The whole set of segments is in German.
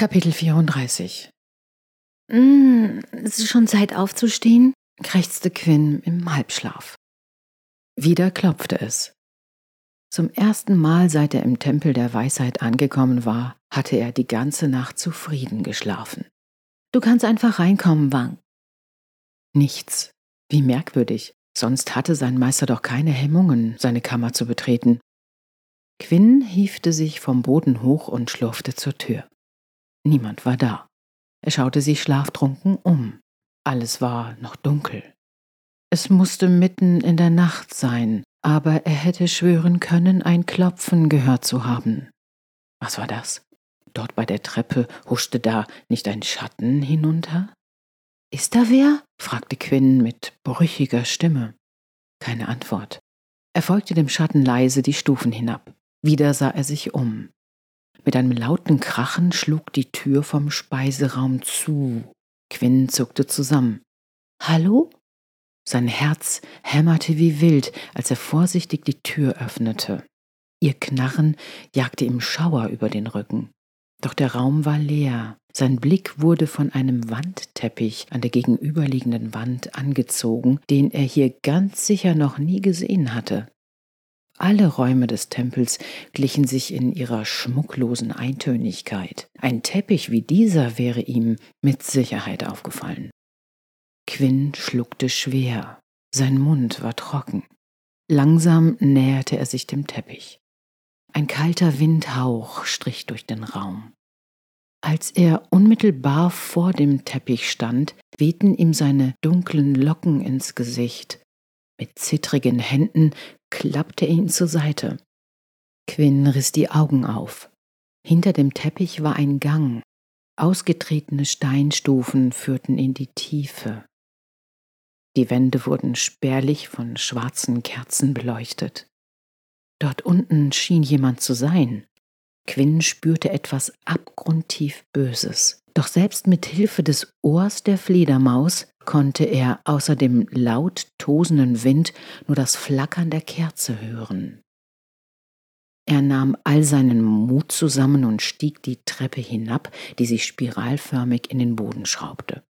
Kapitel 34 mm, Es ist schon Zeit aufzustehen, krächzte Quinn im Halbschlaf. Wieder klopfte es. Zum ersten Mal, seit er im Tempel der Weisheit angekommen war, hatte er die ganze Nacht zufrieden geschlafen. Du kannst einfach reinkommen, Wang. Nichts. Wie merkwürdig. Sonst hatte sein Meister doch keine Hemmungen, seine Kammer zu betreten. Quinn hiefte sich vom Boden hoch und schlurfte zur Tür. Niemand war da. Er schaute sich schlaftrunken um. Alles war noch dunkel. Es musste mitten in der Nacht sein, aber er hätte schwören können, ein Klopfen gehört zu haben. Was war das? Dort bei der Treppe huschte da nicht ein Schatten hinunter? Ist da wer? fragte Quinn mit brüchiger Stimme. Keine Antwort. Er folgte dem Schatten leise die Stufen hinab. Wieder sah er sich um. Mit einem lauten Krachen schlug die Tür vom Speiseraum zu. Quinn zuckte zusammen. Hallo? Sein Herz hämmerte wie wild, als er vorsichtig die Tür öffnete. Ihr Knarren jagte ihm Schauer über den Rücken. Doch der Raum war leer. Sein Blick wurde von einem Wandteppich an der gegenüberliegenden Wand angezogen, den er hier ganz sicher noch nie gesehen hatte. Alle Räume des Tempels glichen sich in ihrer schmucklosen Eintönigkeit. Ein Teppich wie dieser wäre ihm mit Sicherheit aufgefallen. Quinn schluckte schwer, sein Mund war trocken. Langsam näherte er sich dem Teppich. Ein kalter Windhauch strich durch den Raum. Als er unmittelbar vor dem Teppich stand, wehten ihm seine dunklen Locken ins Gesicht. Mit zittrigen Händen klappte er ihn zur Seite. Quinn riss die Augen auf. Hinter dem Teppich war ein Gang. Ausgetretene Steinstufen führten in die Tiefe. Die Wände wurden spärlich von schwarzen Kerzen beleuchtet. Dort unten schien jemand zu sein. Quinn spürte etwas abgrundtief Böses. Doch selbst mit Hilfe des Ohrs der Fledermaus konnte er außer dem laut tosenden Wind nur das Flackern der Kerze hören. Er nahm all seinen Mut zusammen und stieg die Treppe hinab, die sich spiralförmig in den Boden schraubte.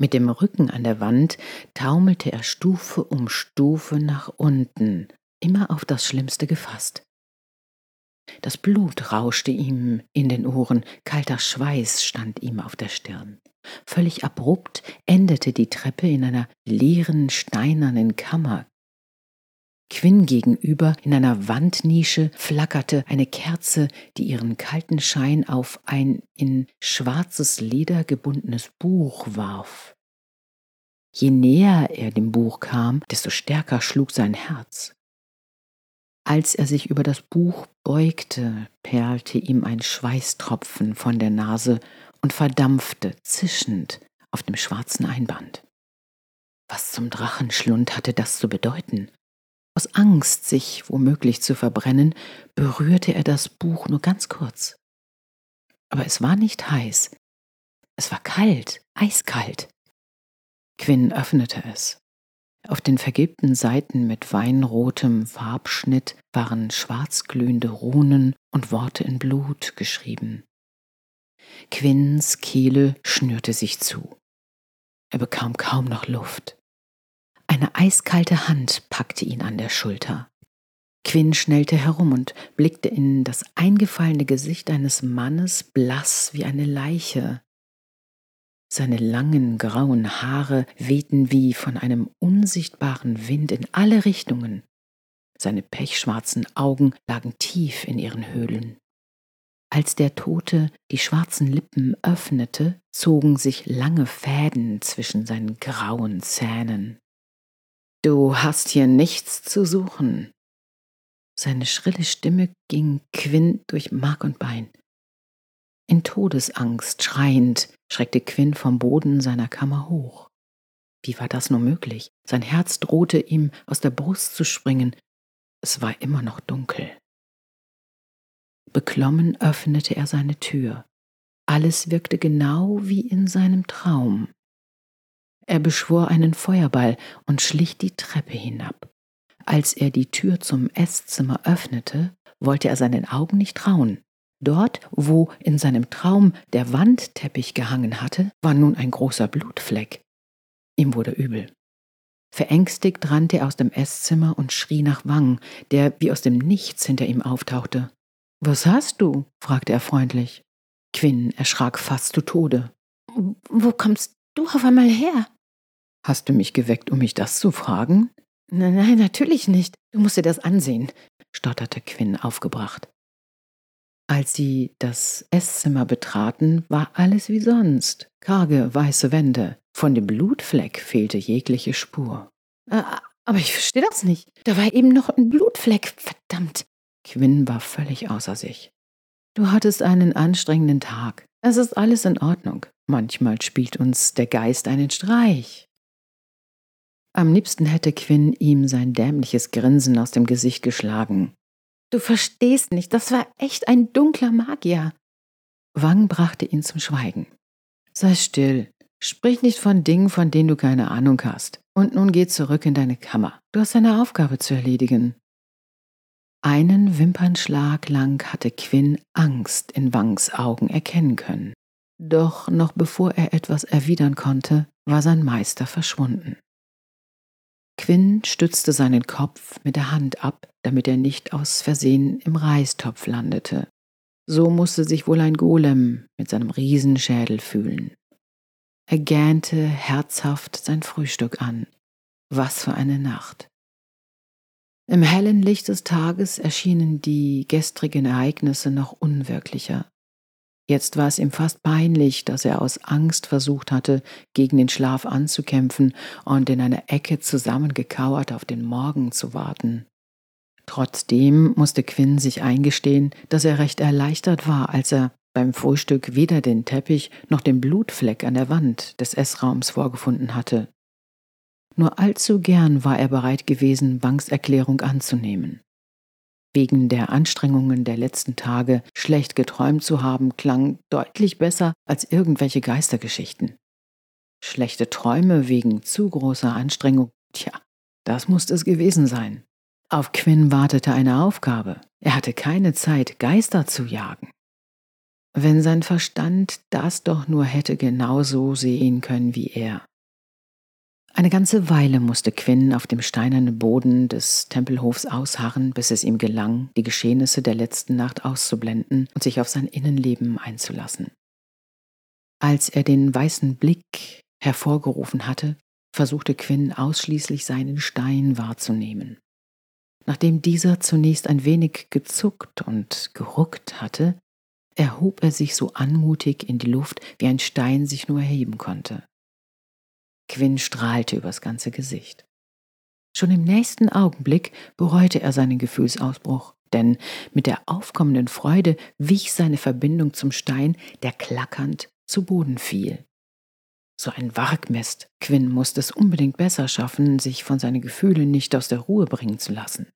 Mit dem Rücken an der Wand taumelte er Stufe um Stufe nach unten, immer auf das Schlimmste gefasst. Das Blut rauschte ihm in den Ohren, kalter Schweiß stand ihm auf der Stirn. Völlig abrupt endete die Treppe in einer leeren, steinernen Kammer. Quinn gegenüber in einer Wandnische flackerte eine Kerze, die ihren kalten Schein auf ein in schwarzes Leder gebundenes Buch warf. Je näher er dem Buch kam, desto stärker schlug sein Herz. Als er sich über das Buch beugte, perlte ihm ein Schweißtropfen von der Nase und verdampfte zischend auf dem schwarzen Einband. Was zum Drachenschlund hatte das zu bedeuten? Aus Angst, sich womöglich zu verbrennen, berührte er das Buch nur ganz kurz. Aber es war nicht heiß. Es war kalt, eiskalt. Quinn öffnete es. Auf den vergilbten Seiten mit weinrotem Farbschnitt waren schwarzglühende Runen und Worte in Blut geschrieben. Quinns Kehle schnürte sich zu. Er bekam kaum noch Luft. Eine eiskalte Hand packte ihn an der Schulter. Quinn schnellte herum und blickte in das eingefallene Gesicht eines Mannes, blass wie eine Leiche. Seine langen grauen Haare wehten wie von einem unsichtbaren Wind in alle Richtungen. Seine pechschwarzen Augen lagen tief in ihren Höhlen. Als der Tote die schwarzen Lippen öffnete, zogen sich lange Fäden zwischen seinen grauen Zähnen. Du hast hier nichts zu suchen. Seine schrille Stimme ging Quinn durch Mark und Bein. In Todesangst schreiend schreckte Quinn vom Boden seiner Kammer hoch. Wie war das nur möglich? Sein Herz drohte ihm aus der Brust zu springen. Es war immer noch dunkel. Beklommen öffnete er seine Tür. Alles wirkte genau wie in seinem Traum. Er beschwor einen Feuerball und schlich die Treppe hinab. Als er die Tür zum Esszimmer öffnete, wollte er seinen Augen nicht trauen. Dort, wo in seinem Traum der Wandteppich gehangen hatte, war nun ein großer Blutfleck. Ihm wurde übel. Verängstigt rannte er aus dem Esszimmer und schrie nach Wang, der wie aus dem Nichts hinter ihm auftauchte. Was hast du? fragte er freundlich. Quinn erschrak fast zu Tode. Wo kommst du auf einmal her? Hast du mich geweckt, um mich das zu fragen? Nein, nein, natürlich nicht. Du musst dir das ansehen, stotterte Quinn aufgebracht. Als sie das Esszimmer betraten, war alles wie sonst. Karge, weiße Wände. Von dem Blutfleck fehlte jegliche Spur. Äh, aber ich verstehe das nicht. Da war eben noch ein Blutfleck. Verdammt. Quinn war völlig außer sich. Du hattest einen anstrengenden Tag. Es ist alles in Ordnung. Manchmal spielt uns der Geist einen Streich. Am liebsten hätte Quinn ihm sein dämliches Grinsen aus dem Gesicht geschlagen. Du verstehst nicht, das war echt ein dunkler Magier. Wang brachte ihn zum Schweigen. Sei still, sprich nicht von Dingen, von denen du keine Ahnung hast. Und nun geh zurück in deine Kammer. Du hast eine Aufgabe zu erledigen. Einen Wimpernschlag lang hatte Quinn Angst in Wangs Augen erkennen können. Doch noch bevor er etwas erwidern konnte, war sein Meister verschwunden. Quinn stützte seinen Kopf mit der Hand ab, damit er nicht aus Versehen im Reistopf landete. So musste sich wohl ein Golem mit seinem Riesenschädel fühlen. Er gähnte herzhaft sein Frühstück an. Was für eine Nacht. Im hellen Licht des Tages erschienen die gestrigen Ereignisse noch unwirklicher. Jetzt war es ihm fast peinlich, dass er aus Angst versucht hatte, gegen den Schlaf anzukämpfen und in einer Ecke zusammengekauert auf den Morgen zu warten. Trotzdem musste Quinn sich eingestehen, dass er recht erleichtert war, als er beim Frühstück weder den Teppich noch den Blutfleck an der Wand des Essraums vorgefunden hatte. Nur allzu gern war er bereit gewesen, Banks Erklärung anzunehmen. Wegen der Anstrengungen der letzten Tage schlecht geträumt zu haben, klang deutlich besser als irgendwelche Geistergeschichten. Schlechte Träume wegen zu großer Anstrengung, tja, das musste es gewesen sein. Auf Quinn wartete eine Aufgabe. Er hatte keine Zeit, Geister zu jagen. Wenn sein Verstand das doch nur hätte genauso sehen können wie er. Eine ganze Weile musste Quinn auf dem steinernen Boden des Tempelhofs ausharren, bis es ihm gelang, die Geschehnisse der letzten Nacht auszublenden und sich auf sein Innenleben einzulassen. Als er den weißen Blick hervorgerufen hatte, versuchte Quinn ausschließlich seinen Stein wahrzunehmen. Nachdem dieser zunächst ein wenig gezuckt und geruckt hatte, erhob er sich so anmutig in die Luft, wie ein Stein sich nur erheben konnte. Quinn strahlte übers ganze Gesicht. Schon im nächsten Augenblick bereute er seinen Gefühlsausbruch, denn mit der aufkommenden Freude wich seine Verbindung zum Stein, der klackernd zu Boden fiel. So ein Wargmist. Quinn musste es unbedingt besser schaffen, sich von seinen Gefühlen nicht aus der Ruhe bringen zu lassen.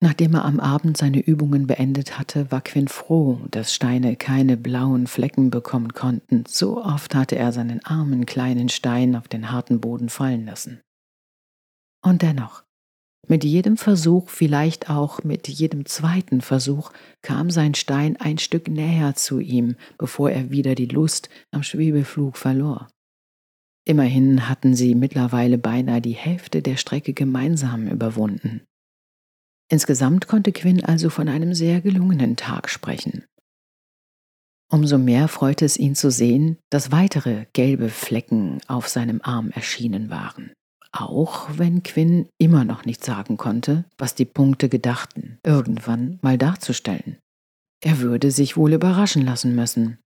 Nachdem er am Abend seine Übungen beendet hatte, war Quinn froh, dass Steine keine blauen Flecken bekommen konnten. So oft hatte er seinen armen kleinen Stein auf den harten Boden fallen lassen. Und dennoch, mit jedem Versuch, vielleicht auch mit jedem zweiten Versuch, kam sein Stein ein Stück näher zu ihm, bevor er wieder die Lust am Schwebeflug verlor. Immerhin hatten sie mittlerweile beinahe die Hälfte der Strecke gemeinsam überwunden. Insgesamt konnte Quinn also von einem sehr gelungenen Tag sprechen. Umso mehr freute es ihn zu sehen, dass weitere gelbe Flecken auf seinem Arm erschienen waren. Auch wenn Quinn immer noch nicht sagen konnte, was die Punkte gedachten, irgendwann mal darzustellen. Er würde sich wohl überraschen lassen müssen.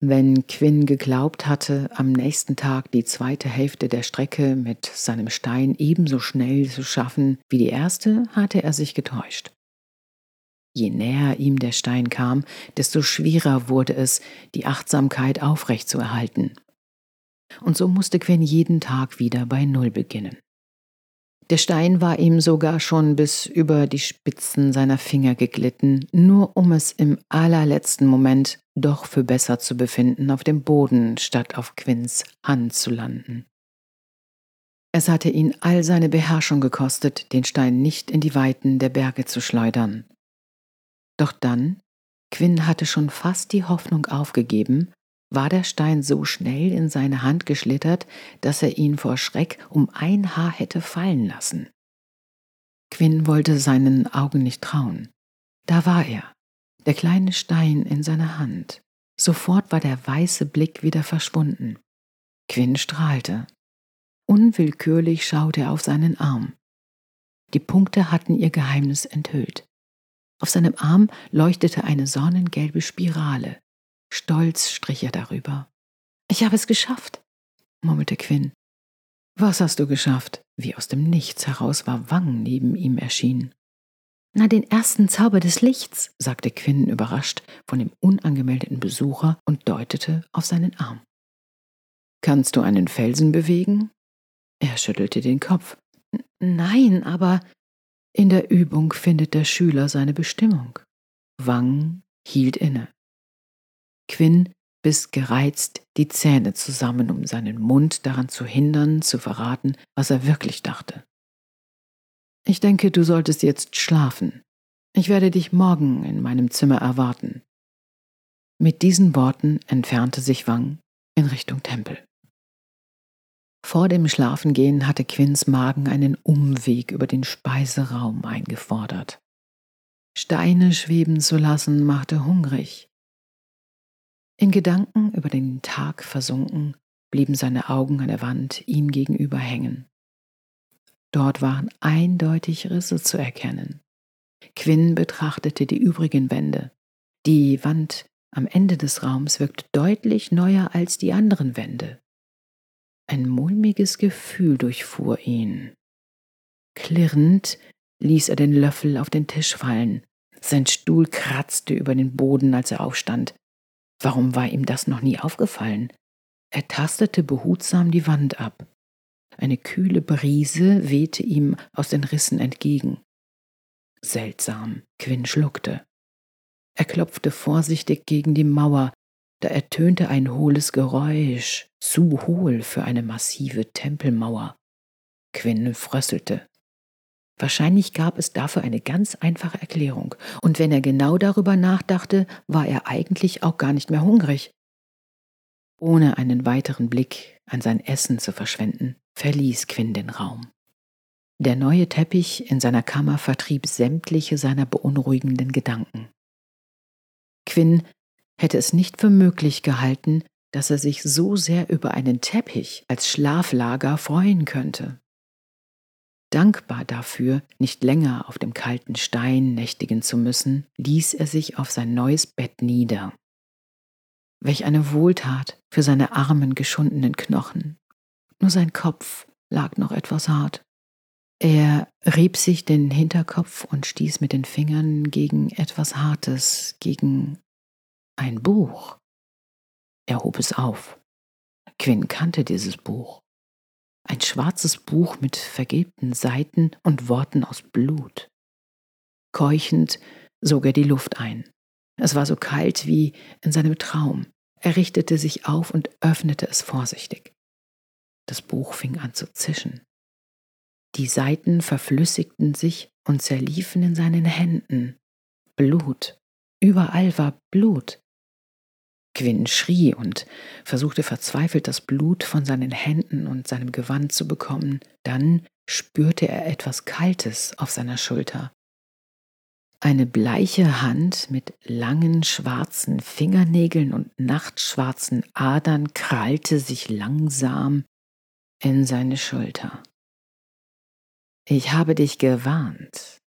Wenn Quinn geglaubt hatte, am nächsten Tag die zweite Hälfte der Strecke mit seinem Stein ebenso schnell zu schaffen wie die erste, hatte er sich getäuscht. Je näher ihm der Stein kam, desto schwerer wurde es, die Achtsamkeit aufrechtzuerhalten. Und so musste Quinn jeden Tag wieder bei Null beginnen. Der Stein war ihm sogar schon bis über die Spitzen seiner Finger geglitten, nur um es im allerletzten Moment doch für besser zu befinden, auf dem Boden statt auf Quinns Hand zu landen. Es hatte ihn all seine Beherrschung gekostet, den Stein nicht in die Weiten der Berge zu schleudern. Doch dann Quinn hatte schon fast die Hoffnung aufgegeben, war der Stein so schnell in seine Hand geschlittert, dass er ihn vor Schreck um ein Haar hätte fallen lassen. Quinn wollte seinen Augen nicht trauen. Da war er, der kleine Stein in seiner Hand. Sofort war der weiße Blick wieder verschwunden. Quinn strahlte. Unwillkürlich schaute er auf seinen Arm. Die Punkte hatten ihr Geheimnis enthüllt. Auf seinem Arm leuchtete eine sonnengelbe Spirale. Stolz strich er darüber. Ich habe es geschafft, murmelte Quinn. Was hast du geschafft? Wie aus dem Nichts heraus war Wang neben ihm erschienen. Na, den ersten Zauber des Lichts, sagte Quinn überrascht von dem unangemeldeten Besucher und deutete auf seinen Arm. Kannst du einen Felsen bewegen? Er schüttelte den Kopf. Nein, aber in der Übung findet der Schüler seine Bestimmung. Wang hielt inne. Quinn biss gereizt die Zähne zusammen, um seinen Mund daran zu hindern, zu verraten, was er wirklich dachte. Ich denke, du solltest jetzt schlafen. Ich werde dich morgen in meinem Zimmer erwarten. Mit diesen Worten entfernte sich Wang in Richtung Tempel. Vor dem Schlafengehen hatte Quinns Magen einen Umweg über den Speiseraum eingefordert. Steine schweben zu lassen machte hungrig. In Gedanken über den Tag versunken, blieben seine Augen an der Wand ihm gegenüber hängen. Dort waren eindeutig Risse zu erkennen. Quinn betrachtete die übrigen Wände. Die Wand am Ende des Raums wirkte deutlich neuer als die anderen Wände. Ein mulmiges Gefühl durchfuhr ihn. Klirrend ließ er den Löffel auf den Tisch fallen. Sein Stuhl kratzte über den Boden, als er aufstand. Warum war ihm das noch nie aufgefallen? Er tastete behutsam die Wand ab. Eine kühle Brise wehte ihm aus den Rissen entgegen. Seltsam, Quinn schluckte. Er klopfte vorsichtig gegen die Mauer, da ertönte ein hohles Geräusch, zu hohl für eine massive Tempelmauer. Quinn frösselte. Wahrscheinlich gab es dafür eine ganz einfache Erklärung, und wenn er genau darüber nachdachte, war er eigentlich auch gar nicht mehr hungrig. Ohne einen weiteren Blick an sein Essen zu verschwenden, verließ Quinn den Raum. Der neue Teppich in seiner Kammer vertrieb sämtliche seiner beunruhigenden Gedanken. Quinn hätte es nicht für möglich gehalten, dass er sich so sehr über einen Teppich als Schlaflager freuen könnte. Dankbar dafür, nicht länger auf dem kalten Stein nächtigen zu müssen, ließ er sich auf sein neues Bett nieder. Welch eine Wohltat für seine armen, geschundenen Knochen. Nur sein Kopf lag noch etwas hart. Er rieb sich den Hinterkopf und stieß mit den Fingern gegen etwas Hartes, gegen ein Buch. Er hob es auf. Quinn kannte dieses Buch. Ein schwarzes Buch mit vergilbten Seiten und Worten aus Blut. Keuchend sog er die Luft ein. Es war so kalt wie in seinem Traum. Er richtete sich auf und öffnete es vorsichtig. Das Buch fing an zu zischen. Die Seiten verflüssigten sich und zerliefen in seinen Händen. Blut. Überall war Blut. Quinn schrie und versuchte verzweifelt das Blut von seinen Händen und seinem Gewand zu bekommen. Dann spürte er etwas Kaltes auf seiner Schulter. Eine bleiche Hand mit langen schwarzen Fingernägeln und nachtschwarzen Adern krallte sich langsam in seine Schulter. Ich habe dich gewarnt,